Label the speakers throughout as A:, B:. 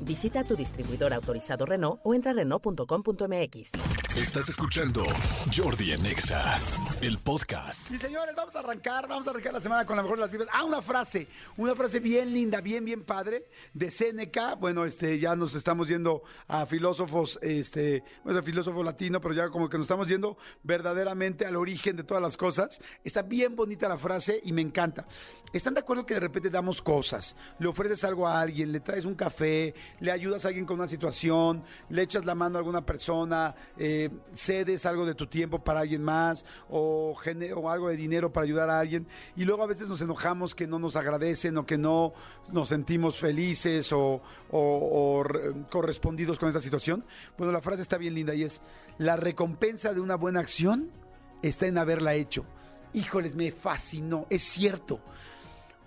A: Visita tu distribuidor autorizado Renault o entra a Renault.com.mx.
B: Estás escuchando Jordi en Exa, el podcast.
C: Y señores, vamos a arrancar, vamos a arrancar la semana con la mejor de las vibras. Ah, una frase, una frase bien linda, bien, bien padre, de Seneca. Bueno, este, ya nos estamos yendo a filósofos, este, bueno, a filósofo latino, pero ya como que nos estamos yendo verdaderamente al origen de todas las cosas. Está bien bonita la frase y me encanta. ¿Están de acuerdo que de repente damos cosas? Le ofreces algo a alguien, le traes un café, le ayudas a alguien con una situación, le echas la mano a alguna persona, eh, cedes algo de tu tiempo para alguien más o, o algo de dinero para ayudar a alguien y luego a veces nos enojamos que no nos agradecen o que no nos sentimos felices o, o- o re- correspondidos con esta situación. Bueno, la frase está bien linda y es, la recompensa de una buena acción está en haberla hecho. Híjoles, me fascinó, es cierto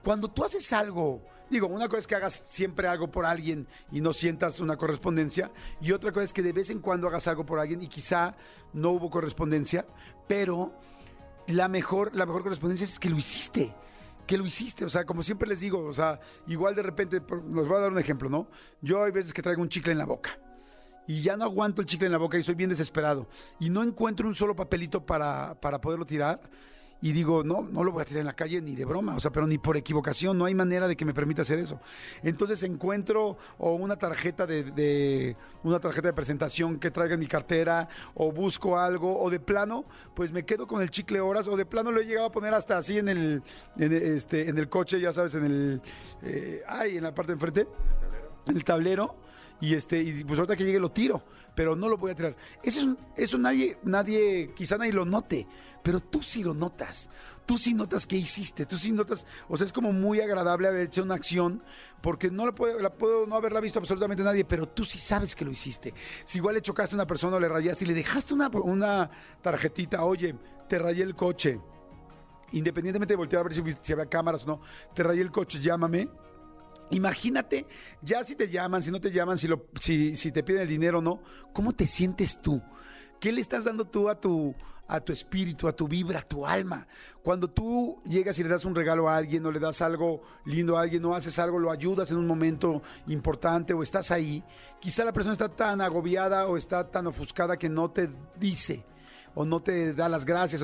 C: cuando tú haces algo, digo, una cosa es que hagas siempre algo por alguien y no sientas una correspondencia, y otra cosa es que de vez en cuando hagas algo por alguien y quizá no hubo correspondencia, pero la mejor, la mejor correspondencia es que lo hiciste. Que lo hiciste, o sea, como siempre les digo, o sea, igual de repente, les voy a dar un ejemplo, ¿no? Yo hay veces que traigo un chicle en la boca y ya no aguanto el chicle en la boca y soy bien desesperado y no encuentro un solo papelito para, para poderlo tirar y digo, no, no lo voy a tirar en la calle ni de broma, o sea, pero ni por equivocación, no hay manera de que me permita hacer eso. Entonces encuentro o una tarjeta de, de- una tarjeta de presentación que traiga en mi cartera o busco algo o de plano, pues me quedo con el chicle horas o de plano lo he llegado a poner hasta así en el, en, este, en el coche, ya sabes, en el, eh, ay, en la parte de enfrente, en el tablero y este y pues ahorita que llegue lo tiro, pero no lo voy a tirar. Eso es un- eso nadie nadie quizá nadie lo note, pero tú sí lo notas. Tú sí notas que hiciste, tú sí notas, o sea, es como muy agradable haber hecho una acción porque no la puedo, no haberla visto absolutamente nadie, pero tú sí sabes que lo hiciste. Si igual le chocaste a una persona o le rayaste y le dejaste una, una tarjetita, oye, te rayé el coche, independientemente de voltear a ver si, si había cámaras o no, te rayé el coche, llámame. Imagínate, ya si te llaman, si no te llaman, si, lo, si, si te piden el dinero o no, ¿cómo te sientes tú? ¿Qué le estás dando tú a tu, a tu espíritu, a tu vibra, a tu alma? Cuando tú llegas y le das un regalo a alguien o le das algo lindo a alguien o haces algo, lo ayudas en un momento importante o estás ahí, quizá la persona está tan agobiada o está tan ofuscada que no te dice o no te da las gracias.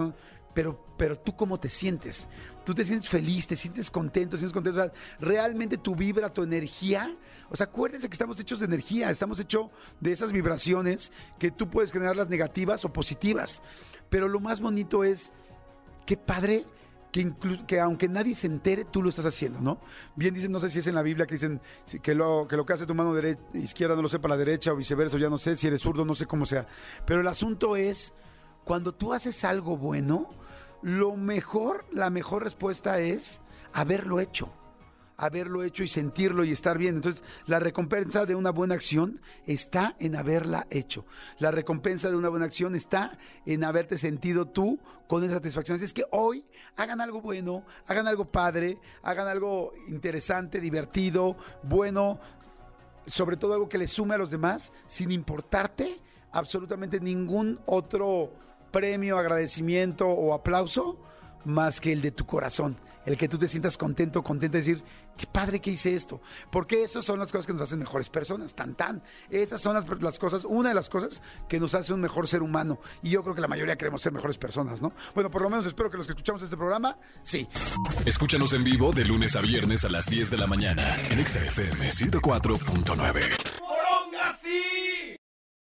C: Pero, pero tú cómo te sientes. Tú te sientes feliz, te sientes contento, te sientes contento. Realmente tu vibra, tu energía. O sea, acuérdense que estamos hechos de energía, estamos hechos de esas vibraciones que tú puedes generarlas negativas o positivas. Pero lo más bonito es, qué padre que, aunque nadie se entere, tú lo estás haciendo, ¿no? Bien dicen, no sé si es en la Biblia que dicen que lo que, lo que hace tu mano dere- izquierda no lo sepa la derecha o viceversa, ya no sé, si eres zurdo, no sé cómo sea. Pero el asunto es, cuando tú haces algo bueno, lo mejor, la mejor respuesta es haberlo hecho. Haberlo hecho y sentirlo y estar bien. Entonces, la recompensa de una buena acción está en haberla hecho. La recompensa de una buena acción está en haberte sentido tú con esa satisfacción. Así es que hoy hagan algo bueno, hagan algo padre, hagan algo interesante, divertido, bueno, sobre todo algo que le sume a los demás, sin importarte absolutamente ningún otro premio, agradecimiento o aplauso más que el de tu corazón, el que tú te sientas contento, contenta de decir, qué padre que hice esto, porque esas son las cosas que nos hacen mejores personas, tan tan, esas son las, las cosas, una de las cosas que nos hace un mejor ser humano, y yo creo que la mayoría queremos ser mejores personas, ¿no? Bueno, por lo menos espero que los que escuchamos este programa, sí.
B: Escúchanos en vivo de lunes a viernes a las 10 de la mañana en Exa FM 104.9.